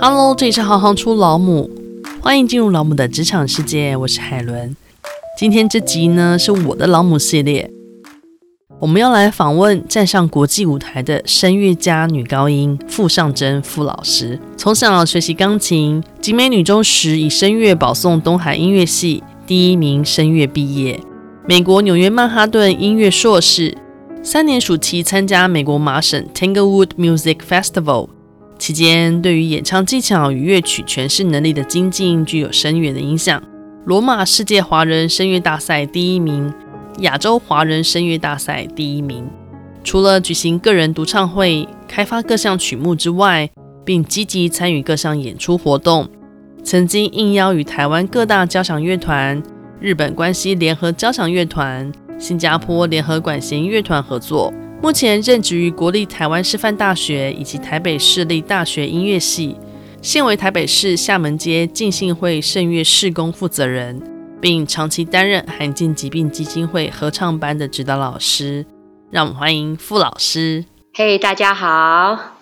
Hello，这里是行行出老母，欢迎进入老母的职场世界，我是海伦。今天这集呢是我的老母系列，我们要来访问站上国际舞台的声乐家女高音傅尚真傅老师。从小学习钢琴，集美女中时以声乐保送东海音乐系第一名声乐毕业，美国纽约曼哈顿音乐硕士。三年暑期参加美国麻省 Tanglewood Music Festival 期间，对于演唱技巧与乐曲诠释能力的精进具有深远的影响。罗马世界华人声乐大赛第一名，亚洲华人声乐大赛第一名。除了举行个人独唱会、开发各项曲目之外，并积极参与各项演出活动，曾经应邀与台湾各大交响乐团、日本关西联合交响乐团。新加坡联合管弦乐团合作，目前任职于国立台湾师范大学以及台北市立大学音乐系，现为台北市厦门街浸信会圣乐事工负责人，并长期担任罕见疾病基金会合唱班的指导老师。让我们欢迎傅老师。嘿，hey, 大家好。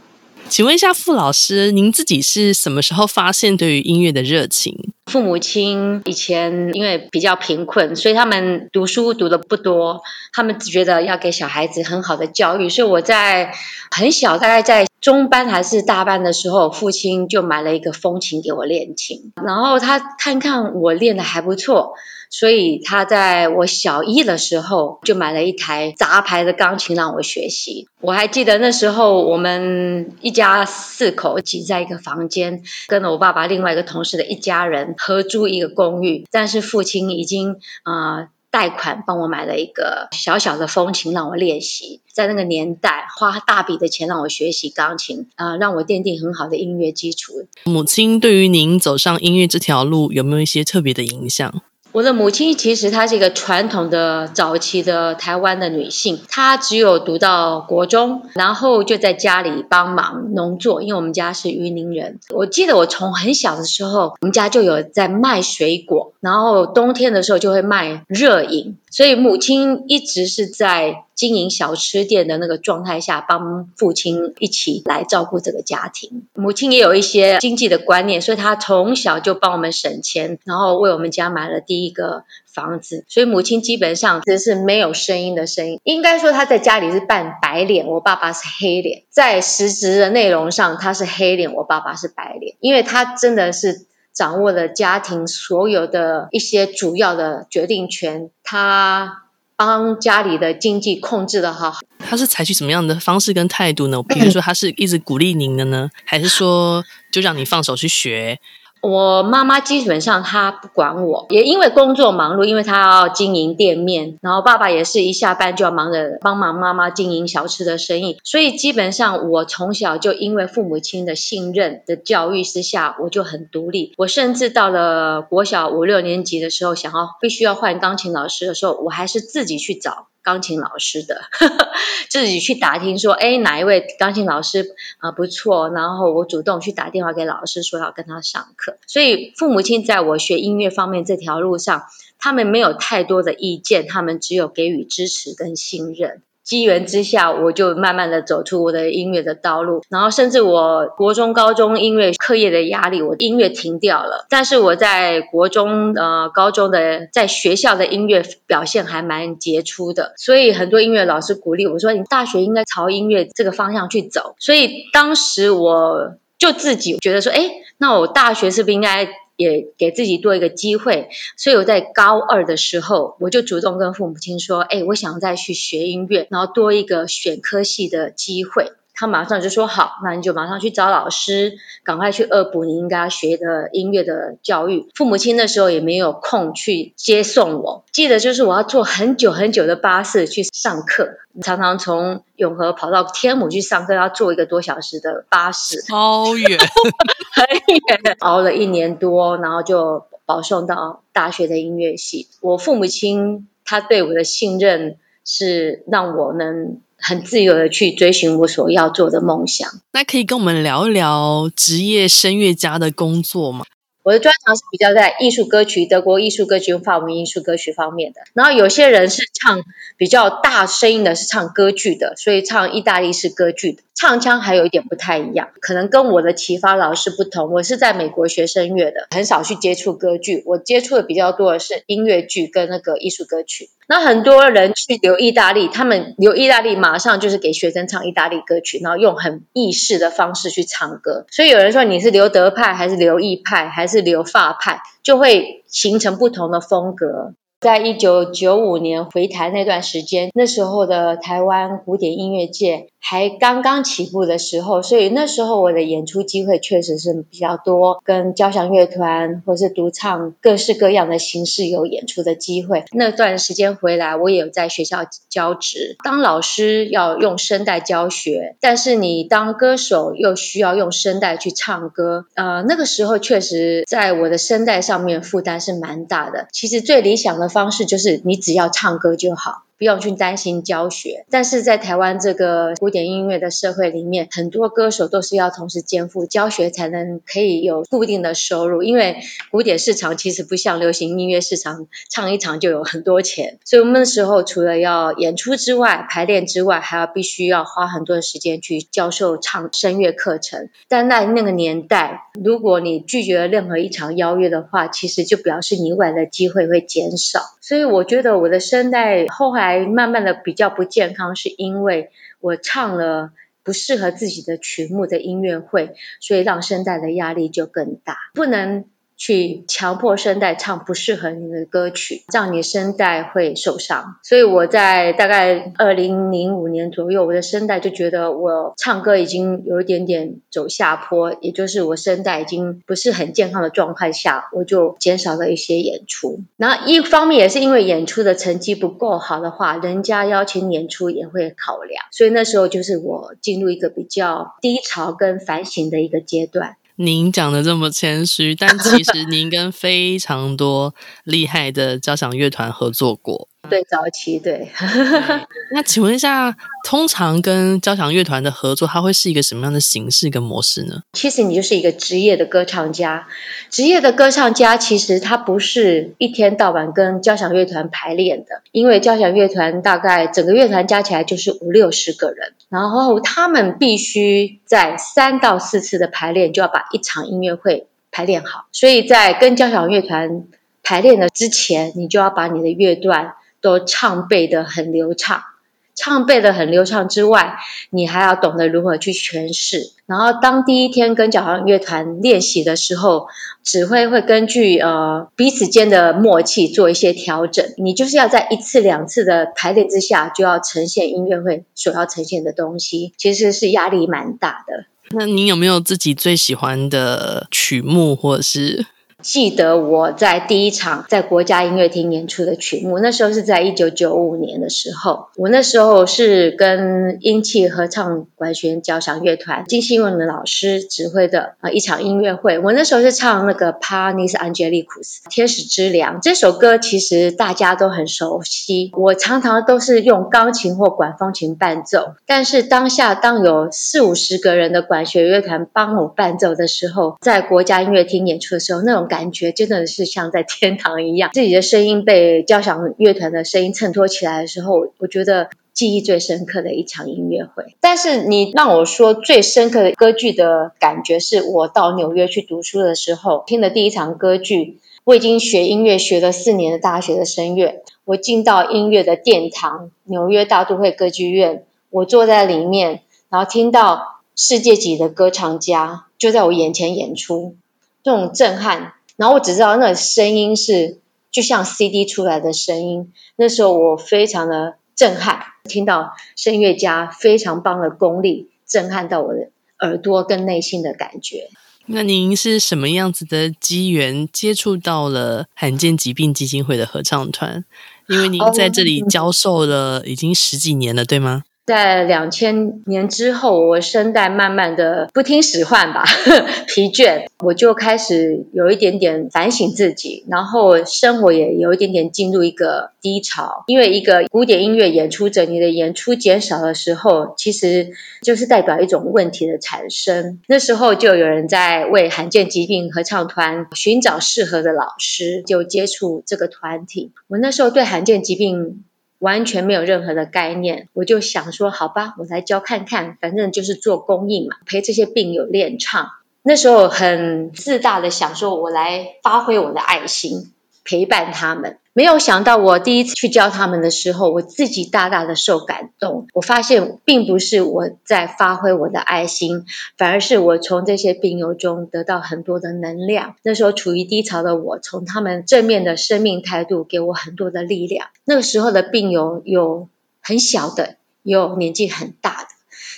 请问一下傅老师，您自己是什么时候发现对于音乐的热情？父母亲以前因为比较贫困，所以他们读书读的不多，他们只觉得要给小孩子很好的教育，所以我在很小，大概在中班还是大班的时候，父亲就买了一个风琴给我练琴，然后他看看我练的还不错。所以他在我小一的时候就买了一台杂牌的钢琴让我学习。我还记得那时候我们一家四口挤在一个房间，跟了我爸爸另外一个同事的一家人合租一个公寓。但是父亲已经啊、呃、贷款帮我买了一个小小的风琴让我练习。在那个年代花大笔的钱让我学习钢琴啊、呃，让我奠定很好的音乐基础。母亲对于您走上音乐这条路有没有一些特别的影响？我的母亲其实她是一个传统的早期的台湾的女性，她只有读到国中，然后就在家里帮忙农作，因为我们家是云林人。我记得我从很小的时候，我们家就有在卖水果，然后冬天的时候就会卖热饮，所以母亲一直是在经营小吃店的那个状态下，帮父亲一起来照顾这个家庭。母亲也有一些经济的观念，所以她从小就帮我们省钱，然后为我们家买了第一个房子。所以母亲基本上只是没有声音的声音，应该说她在家里是扮白脸，我爸爸是黑脸。在实质的内容上，她是黑脸，我爸爸是白脸，因为她真的是掌握了家庭所有的一些主要的决定权。他。帮家里的经济控制的好，他是采取什么样的方式跟态度呢？比如说，他是一直鼓励您的呢，还是说就让你放手去学？我妈妈基本上她不管我，也因为工作忙碌，因为她要经营店面，然后爸爸也是一下班就要忙着帮忙妈妈经营小吃的生意，所以基本上我从小就因为父母亲的信任的教育之下，我就很独立。我甚至到了国小五六年级的时候，想要必须要换钢琴老师的时候，我还是自己去找。钢琴老师的，自己去打听说，哎，哪一位钢琴老师啊不错，然后我主动去打电话给老师说要跟他上课。所以父母亲在我学音乐方面这条路上，他们没有太多的意见，他们只有给予支持跟信任。机缘之下，我就慢慢的走出我的音乐的道路，然后甚至我国中、高中音乐课业的压力，我音乐停掉了。但是我在国中、呃高中的在学校的音乐表现还蛮杰出的，所以很多音乐老师鼓励我说：“你大学应该朝音乐这个方向去走。”所以当时我就自己觉得说：“哎，那我大学是不是应该？”也给自己多一个机会，所以我在高二的时候，我就主动跟父母亲说：“哎，我想再去学音乐，然后多一个选科系的机会。”他马上就说：“好，那你就马上去找老师，赶快去恶补你应该要学的音乐的教育。”父母亲那时候也没有空去接送我，记得就是我要坐很久很久的巴士去上课，常常从永和跑到天母去上课，要坐一个多小时的巴士，超远，很远熬了一年多，然后就保送到大学的音乐系。我父母亲他对我的信任是让我能。很自由的去追寻我所要做的梦想。那可以跟我们聊一聊职业声乐家的工作吗？我的专长是比较在艺术歌曲、德国艺术歌曲、法文艺术歌曲方面的。然后有些人是唱比较大声音的，是唱歌剧的，所以唱意大利式歌剧的。唱腔还有一点不太一样，可能跟我的启发老师不同。我是在美国学声乐的，很少去接触歌剧。我接触的比较多的是音乐剧跟那个艺术歌曲。那很多人去留意大利，他们留意大利马上就是给学生唱意大利歌曲，然后用很意式的方式去唱歌。所以有人说你是留德派还是留意派还是留法派，就会形成不同的风格。在一九九五年回台那段时间，那时候的台湾古典音乐界还刚刚起步的时候，所以那时候我的演出机会确实是比较多，跟交响乐团或是独唱各式各样的形式有演出的机会。那段时间回来，我也有在学校教职，当老师要用声带教学，但是你当歌手又需要用声带去唱歌，呃，那个时候确实在我的声带上面负担是蛮大的。其实最理想的。方式就是你只要唱歌就好。不用去担心教学，但是在台湾这个古典音乐的社会里面，很多歌手都是要同时肩负教学，才能可以有固定的收入。因为古典市场其实不像流行音乐市场，唱一场就有很多钱。所以我们那时候除了要演出之外，排练之外，还要必须要花很多的时间去教授唱声乐课程。但在那个年代，如果你拒绝了任何一场邀约的话，其实就表示你未来的机会会减少。所以我觉得我的声带后来。慢慢的比较不健康，是因为我唱了不适合自己的曲目的音乐会，所以让声带的压力就更大，不能。去强迫声带唱不适合你的歌曲，这样你声带会受伤。所以我在大概二零零五年左右，我的声带就觉得我唱歌已经有一点点走下坡，也就是我声带已经不是很健康的状态下，我就减少了一些演出。然后一方面也是因为演出的成绩不够好的话，人家邀请演出也会考量。所以那时候就是我进入一个比较低潮跟反省的一个阶段。您讲的这么谦虚，但其实您跟非常多厉害的交响乐团合作过。对，早期对。那请问一下，通常跟交响乐团的合作，它会是一个什么样的形式跟模式呢？其实你就是一个职业的歌唱家，职业的歌唱家其实他不是一天到晚跟交响乐团排练的，因为交响乐团大概整个乐团加起来就是五六十个人，然后他们必须在三到四次的排练就要把一场音乐会排练好，所以在跟交响乐团排练的之前，你就要把你的乐段。都唱背得很流畅，唱背得很流畅之外，你还要懂得如何去诠释。然后当第一天跟交响乐团练习的时候，指挥会根据呃彼此间的默契做一些调整。你就是要在一次两次的排练之下，就要呈现音乐会所要呈现的东西，其实是压力蛮大的。那你有没有自己最喜欢的曲目，或者是？记得我在第一场在国家音乐厅演出的曲目，那时候是在一九九五年的时候。我那时候是跟英气合唱管弦交响乐团金希文的老师指挥的啊一场音乐会。我那时候是唱那个《Panis Angelicus》天使之粮这首歌，其实大家都很熟悉。我常常都是用钢琴或管风琴伴奏，但是当下当有四五十个人的管弦乐团帮我伴奏的时候，在国家音乐厅演出的时候，那种。感感觉真的是像在天堂一样，自己的声音被交响乐团的声音衬托起来的时候，我觉得记忆最深刻的一场音乐会。但是你让我说最深刻的歌剧的感觉，是我到纽约去读书的时候听的第一场歌剧。我已经学音乐学了四年的大学的声乐，我进到音乐的殿堂——纽约大都会歌剧院，我坐在里面，然后听到世界级的歌唱家就在我眼前演出，这种震撼。然后我只知道那个声音是就像 CD 出来的声音，那时候我非常的震撼，听到声乐家非常棒的功力，震撼到我的耳朵跟内心的感觉。那您是什么样子的机缘接触到了罕见疾病基金会的合唱团？因为您在这里教授了已经十几年了，对吗？在两千年之后，我声带慢慢的不听使唤吧，疲倦，我就开始有一点点反省自己，然后生活也有一点点进入一个低潮。因为一个古典音乐演出者，你的演出减少的时候，其实就是代表一种问题的产生。那时候就有人在为罕见疾病合唱团寻找适合的老师，就接触这个团体。我那时候对罕见疾病。完全没有任何的概念，我就想说，好吧，我来教看看，反正就是做公益嘛，陪这些病友练唱。那时候很自大的想说，我来发挥我的爱心。陪伴他们，没有想到我第一次去教他们的时候，我自己大大的受感动。我发现并不是我在发挥我的爱心，反而是我从这些病友中得到很多的能量。那时候处于低潮的我，从他们正面的生命态度给我很多的力量。那个时候的病友有很小的，有年纪很大的，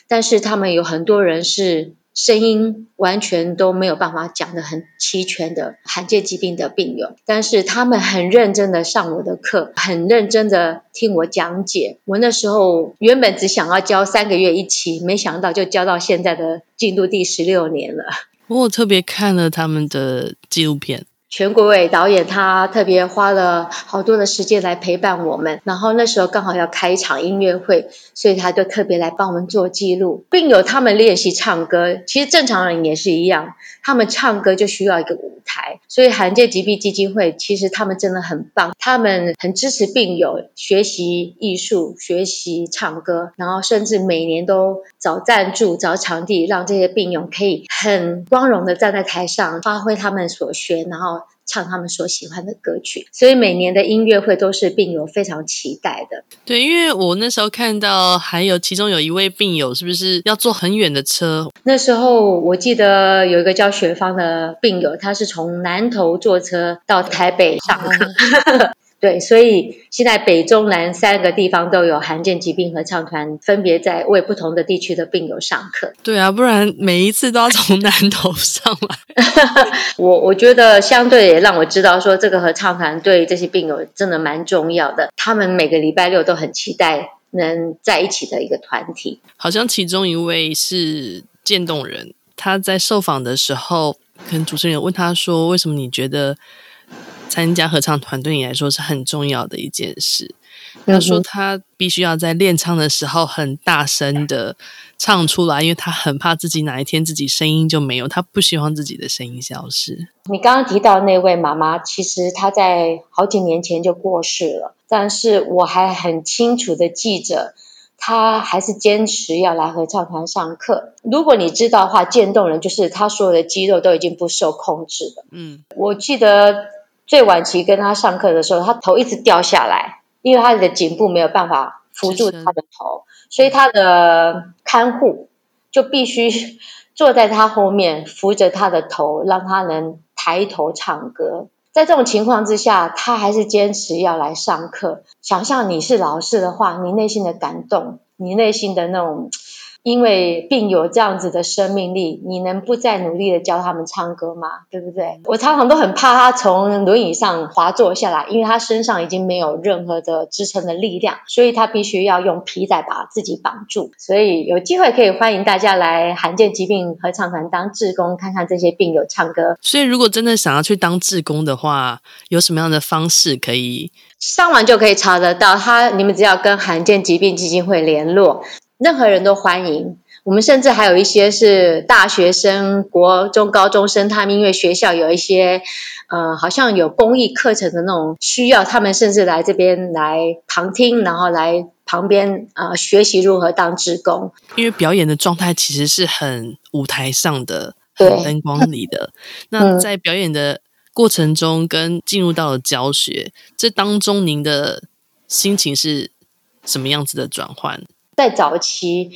但是他们有很多人是。声音完全都没有办法讲得很齐全的罕见疾病的病友，但是他们很认真的上我的课，很认真的听我讲解。我那时候原本只想要教三个月一期，没想到就教到现在的进度第十六年了。我特别看了他们的纪录片。全国伟导演他特别花了好多的时间来陪伴我们，然后那时候刚好要开一场音乐会，所以他就特别来帮我们做记录，并有他们练习唱歌。其实正常人也是一样，他们唱歌就需要一个舞台，所以罕见疾病基金会其实他们真的很棒，他们很支持病友学习艺术、学习唱歌，然后甚至每年都找赞助、找场地，让这些病友可以很光荣的站在台上发挥他们所学，然后。唱他们所喜欢的歌曲，所以每年的音乐会都是病友非常期待的。对，因为我那时候看到，还有其中有一位病友，是不是要坐很远的车？那时候我记得有一个叫雪芳的病友，他是从南投坐车到台北上课。哦 对，所以现在北中南三个地方都有罕见疾病合唱团，分别在为不同的地区的病友上课。对啊，不然每一次都要从南头上来。我我觉得相对也让我知道说，这个合唱团对这些病友真的蛮重要的。他们每个礼拜六都很期待能在一起的一个团体。好像其中一位是渐冻人，他在受访的时候，可能主持人有问他说：“为什么你觉得？”参加合唱团对你来说是很重要的一件事。他说他必须要在练唱的时候很大声的唱出来，因为他很怕自己哪一天自己声音就没有，他不希望自己的声音消失。你刚刚提到那位妈妈，其实她在好几年前就过世了，但是我还很清楚的记着，她还是坚持要来合唱团上课。如果你知道的话，渐冻人就是他所有的肌肉都已经不受控制了。嗯，我记得。最晚期跟他上课的时候，他头一直掉下来，因为他的颈部没有办法扶住他的头，所以他的看护就必须坐在他后面扶着他的头，让他能抬头唱歌。在这种情况之下，他还是坚持要来上课。想象你是老师的话，你内心的感动，你内心的那种。因为病友这样子的生命力，你能不再努力的教他们唱歌吗？对不对？我常常都很怕他从轮椅上滑坐下来，因为他身上已经没有任何的支撑的力量，所以他必须要用皮带把自己绑住。所以有机会可以欢迎大家来罕见疾病合唱团当志工，看看这些病友唱歌。所以如果真的想要去当志工的话，有什么样的方式可以？上网就可以查得到他，你们只要跟罕见疾病基金会联络。任何人都欢迎，我们甚至还有一些是大学生、国中高中生，他们因为学校有一些，呃，好像有公益课程的那种需要，他们甚至来这边来旁听，然后来旁边啊、呃、学习如何当志工。因为表演的状态其实是很舞台上的，很灯光里的。那在表演的过程中，跟进入到了教学，这当中您的心情是什么样子的转换？在早期，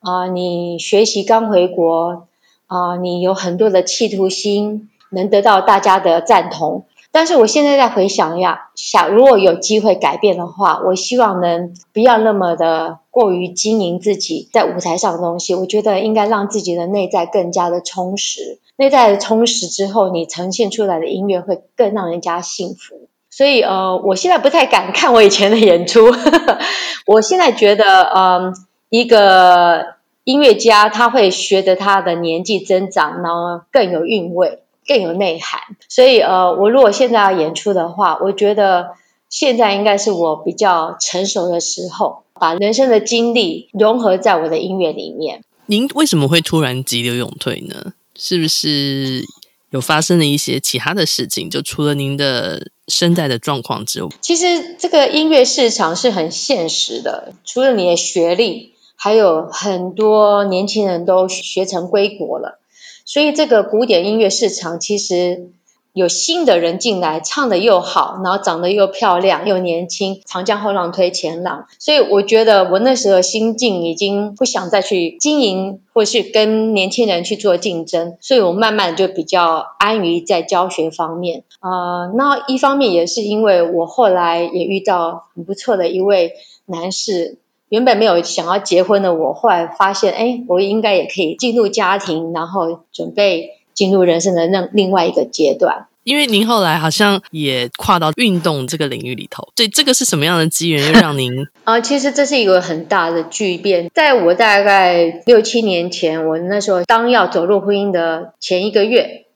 啊、你学习刚回国，啊、你有很多的企图心，能得到大家的赞同。但是我现在在回想呀，想如果有机会改变的话，我希望能不要那么的过于经营自己在舞台上的东西。我觉得应该让自己的内在更加的充实，内在的充实之后，你呈现出来的音乐会更让人家幸福。所以，呃，我现在不太敢看我以前的演出。我现在觉得，嗯、呃，一个音乐家他会随着他的年纪增长，然后更有韵味，更有内涵。所以呃，我如果现在要演出的话，我觉得现在应该是我比较成熟的时候，把人生的经历融合在我的音乐里面。您为什么会突然急流勇退呢？是不是有发生了一些其他的事情？就除了您的声带的状况之外，其实这个音乐市场是很现实的。除了你的学历，还有很多年轻人都学成归国了，所以这个古典音乐市场其实。有新的人进来，唱得又好，然后长得又漂亮又年轻，长江后浪推前浪。所以我觉得我那时候心境已经不想再去经营，或是跟年轻人去做竞争。所以我慢慢就比较安于在教学方面。啊、呃，那一方面也是因为我后来也遇到很不错的一位男士，原本没有想要结婚的我，后来发现，哎，我应该也可以进入家庭，然后准备。进入人生的另另外一个阶段，因为您后来好像也跨到运动这个领域里头，对，这个是什么样的机缘又让您？啊，其实这是一个很大的巨变。在我大概六七年前，我那时候当要走入婚姻的前一个月，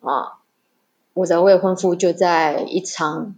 啊，我的未婚夫就在一场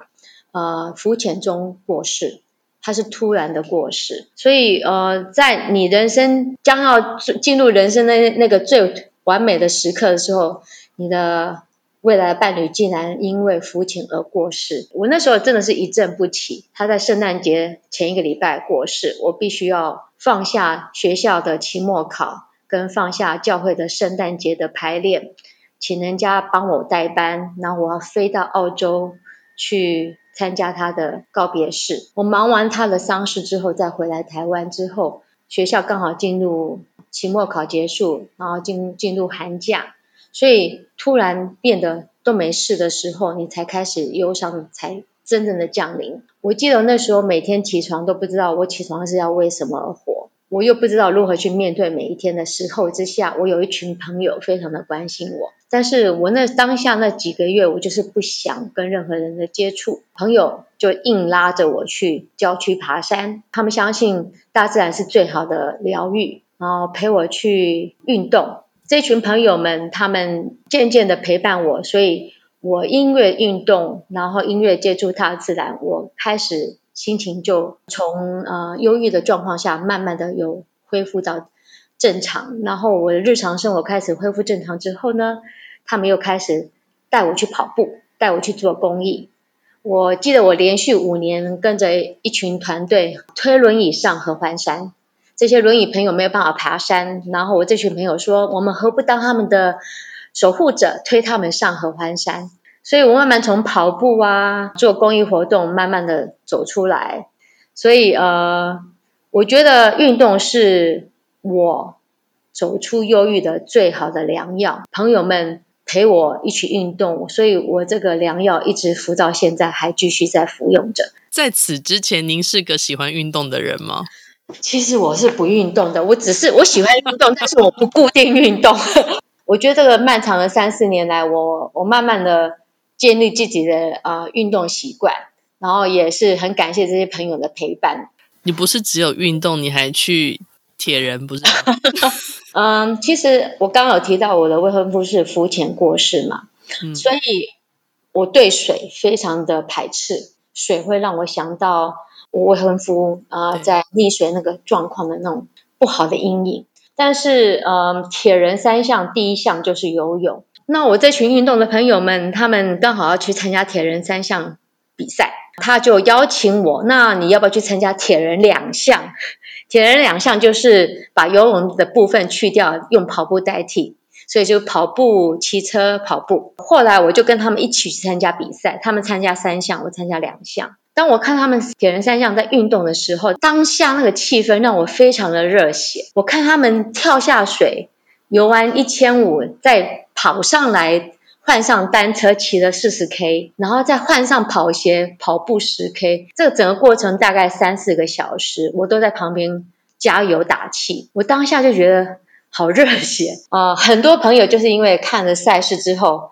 呃浮潜中过世，他是突然的过世，所以呃，在你人生将要进入人生的那个最。完美的时刻的时候，你的未来伴侣竟然因为浮潜而过世。我那时候真的是一震不起。他在圣诞节前一个礼拜过世，我必须要放下学校的期末考，跟放下教会的圣诞节的排练，请人家帮我代班，然后我要飞到澳洲去参加他的告别式。我忙完他的丧事之后，再回来台湾之后，学校刚好进入。期末考结束，然后进进入寒假，所以突然变得都没事的时候，你才开始忧伤，才真正的降临。我记得那时候每天起床都不知道我起床是要为什么而活，我又不知道如何去面对每一天的时候之下，我有一群朋友非常的关心我，但是我那当下那几个月，我就是不想跟任何人的接触，朋友就硬拉着我去郊区爬山，他们相信大自然是最好的疗愈。然后陪我去运动，这群朋友们他们渐渐的陪伴我，所以我音乐运动，然后音乐接触大自然，我开始心情就从呃忧郁的状况下，慢慢的有恢复到正常。然后我的日常生活开始恢复正常之后呢，他们又开始带我去跑步，带我去做公益。我记得我连续五年跟着一群团队推轮椅上合欢山。这些轮椅朋友没有办法爬山，然后我这群朋友说，我们何不当他们的守护者，推他们上合欢山？所以我慢慢从跑步啊，做公益活动，慢慢的走出来。所以呃，我觉得运动是我走出忧郁的最好的良药。朋友们陪我一起运动，所以我这个良药一直服到现在，还继续在服用着。在此之前，您是个喜欢运动的人吗？其实我是不运动的，我只是我喜欢运动，但是我不固定运动。我觉得这个漫长的三四年来，我我慢慢的建立自己的呃运动习惯，然后也是很感谢这些朋友的陪伴。你不是只有运动，你还去铁人，不是？嗯，其实我刚刚有提到我的未婚夫是浮潜过世嘛，嗯，所以我对水非常的排斥，水会让我想到。我未婚夫啊、呃，在溺水那个状况的那种不好的阴影。但是，呃，铁人三项第一项就是游泳。那我这群运动的朋友们，他们刚好要去参加铁人三项比赛，他就邀请我。那你要不要去参加铁人两项？铁人两项就是把游泳的部分去掉，用跑步代替。所以就跑步、骑车、跑步。后来我就跟他们一起去参加比赛，他们参加三项，我参加两项。当我看他们铁人三项在运动的时候，当下那个气氛让我非常的热血。我看他们跳下水，游完一千五，再跑上来，换上单车骑了四十 K，然后再换上跑鞋跑步十 K。这个整个过程大概三四个小时，我都在旁边加油打气。我当下就觉得好热血啊，很多朋友就是因为看了赛事之后，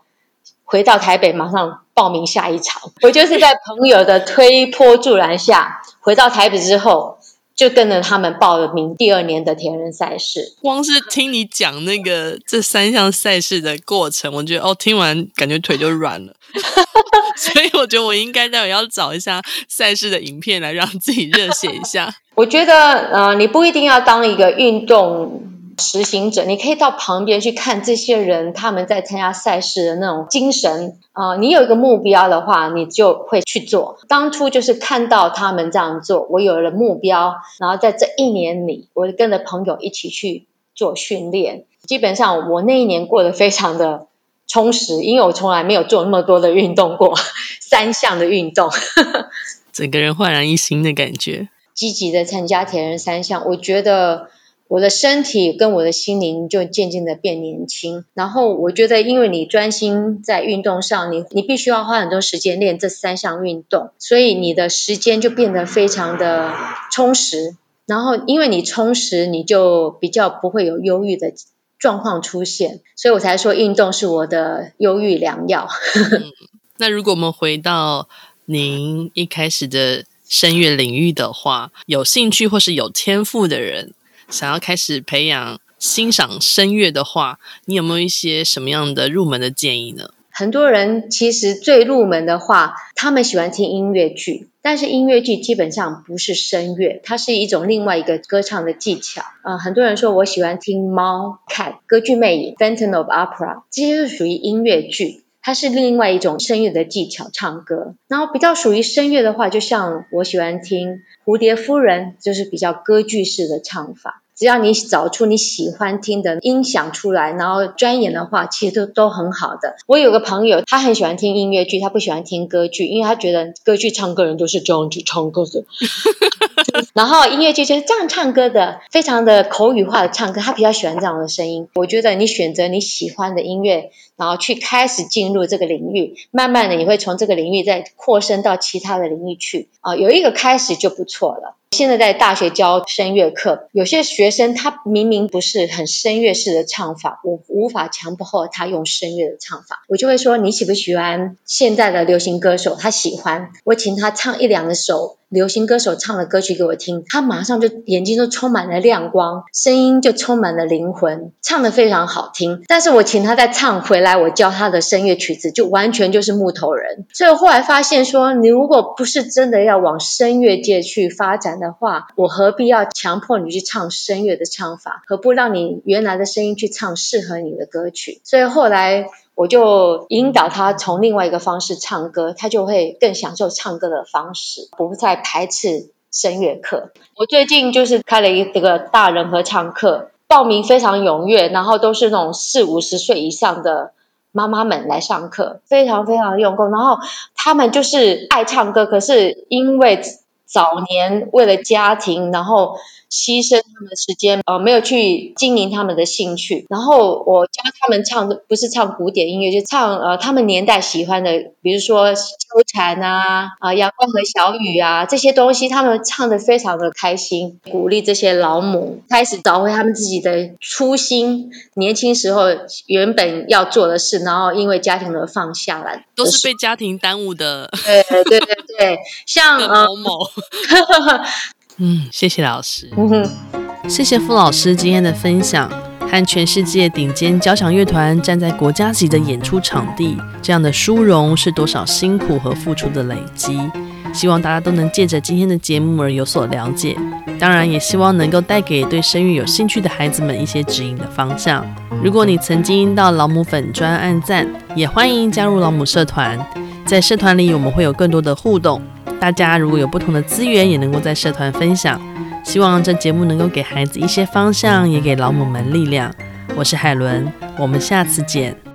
回到台北马上。报名下一场，我就是在朋友的推波助澜下 回到台北之后，就跟着他们报了名第二年的田人赛事。光是听你讲那个这三项赛事的过程，我觉得哦，听完感觉腿就软了。所以我觉得我应该待会要找一下赛事的影片来让自己热血一下。我觉得呃，你不一定要当一个运动实行者，你可以到旁边去看这些人他们在参加赛事的那种精神啊、呃。你有一个目标的话，你就会去做。当初就是看到他们这样做，我有了目标，然后在这一年里，我跟着朋友一起去做训练。基本上我那一年过得非常的充实，因为我从来没有做那么多的运动过，三项的运动，整个人焕然一新的感觉。积极的参加铁人三项，我觉得。我的身体跟我的心灵就渐渐的变年轻，然后我觉得，因为你专心在运动上，你你必须要花很多时间练这三项运动，所以你的时间就变得非常的充实。然后，因为你充实，你就比较不会有忧郁的状况出现，所以我才说运动是我的忧郁良药。那如果我们回到您一开始的声乐领域的话，有兴趣或是有天赋的人，想要开始培养欣赏声乐的话，你有没有一些什么样的入门的建议呢？很多人其实最入门的话，他们喜欢听音乐剧，但是音乐剧基本上不是声乐，它是一种另外一个歌唱的技巧。啊、很多人说我喜欢听猫、看歌剧魅影、Phantom of Opera，这些是属于音乐剧，它是另外一种声乐的技巧，唱歌。然后比较属于声乐的话，就像我喜欢听蝴蝶夫人，就是比较歌剧式的唱法。只要你找出你喜欢听的音响出来，然后专业的话，其实都都很好的。我有个朋友，他很喜欢听音乐剧，他不喜欢听歌剧，因为他觉得歌剧唱歌人都是这样子唱歌的，然后音乐剧就是这样唱歌的，非常的口语化的唱歌，他比较喜欢这样的声音。我觉得你选择你喜欢的音乐，然后去开始进入这个领域，慢慢的你会从这个领域再扩伸到其他的领域去啊，有一个开始就不错了。现在在大学教声乐课，有些学生他明明不是很声乐式的唱法，我无法强迫他用声乐的唱法，我就会说，你喜不喜欢现在的流行歌手？他喜欢，我请他唱一两首。流行歌手唱的歌曲给我听，他马上就眼睛都充满了亮光，声音就充满了灵魂，唱得非常好听。但是我请他再唱回来，我教他的声乐曲子就完全就是木头人。所以我后来发现说，你如果不是真的要往声乐界去发展的话，我何必要强迫你去唱声乐的唱法？何不让你原来的声音去唱适合你的歌曲？所以后来。我就引导他从另外一个方式唱歌，他就会更享受唱歌的方式，不再排斥声乐课。我最近就是开了一个大人合唱课，报名非常踊跃，然后都是那种四五十岁以上的妈妈们来上课，非常非常用功。然后他们就是爱唱歌，可是因为早年为了家庭，然后。牺牲他们的时间，呃，没有去经营他们的兴趣。然后我教他们唱的不是唱古典音乐，就唱呃他们年代喜欢的，比如说秋蝉啊，啊、呃、阳光和小雨啊这些东西，他们唱的非常的开心。鼓励这些老母开始找回他们自己的初心，年轻时候原本要做的事，然后因为家庭而放下来，都是被家庭耽误的。对对对对，像某某。呃 嗯，谢谢老师。嗯，谢谢傅老师今天的分享，和全世界顶尖交响乐团站在国家级的演出场地，这样的殊荣是多少辛苦和付出的累积。希望大家都能借着今天的节目而有所了解，当然也希望能够带给对生育有兴趣的孩子们一些指引的方向。如果你曾经到老母粉专按赞，也欢迎加入老母社团，在社团里我们会有更多的互动。大家如果有不同的资源，也能够在社团分享。希望这节目能够给孩子一些方向，也给老母们力量。我是海伦，我们下次见。